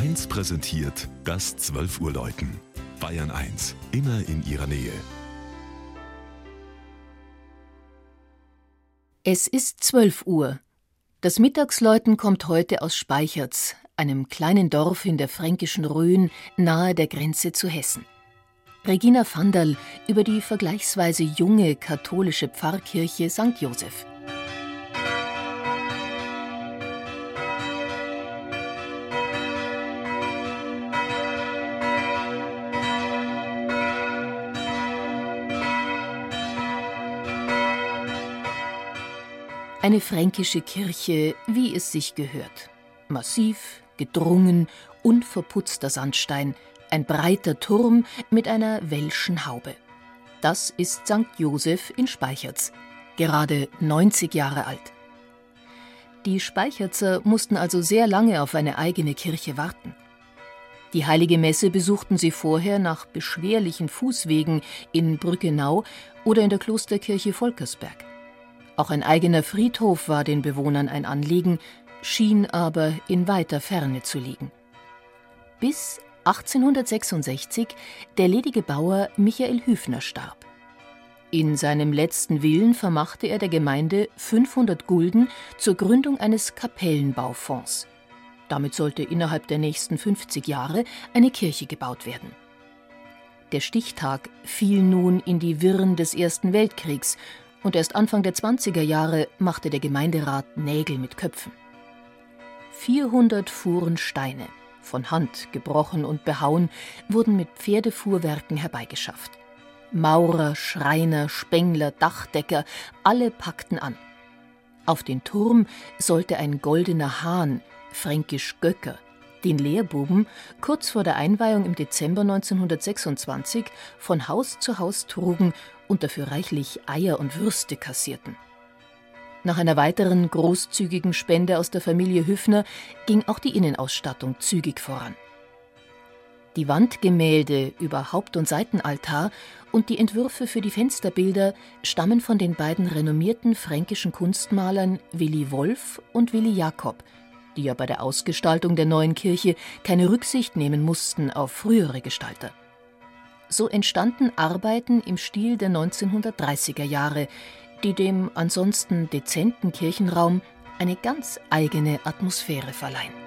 1 präsentiert das 12 Uhr Läuten. Bayern 1, immer in ihrer Nähe. Es ist 12 Uhr. Das Mittagsläuten kommt heute aus Speicherts, einem kleinen Dorf in der fränkischen Rhön nahe der Grenze zu Hessen. Regina Vandal über die vergleichsweise junge katholische Pfarrkirche St. Joseph. Eine fränkische Kirche, wie es sich gehört. Massiv, gedrungen, unverputzter Sandstein, ein breiter Turm mit einer welschen Haube. Das ist St. Joseph in Speicherz, gerade 90 Jahre alt. Die Speicherzer mussten also sehr lange auf eine eigene Kirche warten. Die heilige Messe besuchten sie vorher nach beschwerlichen Fußwegen in Brückenau oder in der Klosterkirche Volkersberg. Auch ein eigener Friedhof war den Bewohnern ein Anliegen, schien aber in weiter Ferne zu liegen. Bis 1866 der ledige Bauer Michael Hüfner starb. In seinem letzten Willen vermachte er der Gemeinde 500 Gulden zur Gründung eines Kapellenbaufonds. Damit sollte innerhalb der nächsten 50 Jahre eine Kirche gebaut werden. Der Stichtag fiel nun in die Wirren des Ersten Weltkriegs und erst Anfang der 20er Jahre machte der Gemeinderat Nägel mit Köpfen. 400 Fuhren Steine, von Hand gebrochen und behauen, wurden mit Pferdefuhrwerken herbeigeschafft. Maurer, Schreiner, Spengler, Dachdecker, alle packten an. Auf den Turm sollte ein goldener Hahn, fränkisch Göcker, den Lehrbuben kurz vor der Einweihung im Dezember 1926 von Haus zu Haus trugen und dafür reichlich Eier und Würste kassierten. Nach einer weiteren großzügigen Spende aus der Familie Hüffner ging auch die Innenausstattung zügig voran. Die Wandgemälde über Haupt- und Seitenaltar und die Entwürfe für die Fensterbilder stammen von den beiden renommierten fränkischen Kunstmalern Willi Wolf und Willi Jakob, die ja bei der Ausgestaltung der neuen Kirche keine Rücksicht nehmen mussten auf frühere Gestalter. So entstanden Arbeiten im Stil der 1930er Jahre, die dem ansonsten dezenten Kirchenraum eine ganz eigene Atmosphäre verleihen.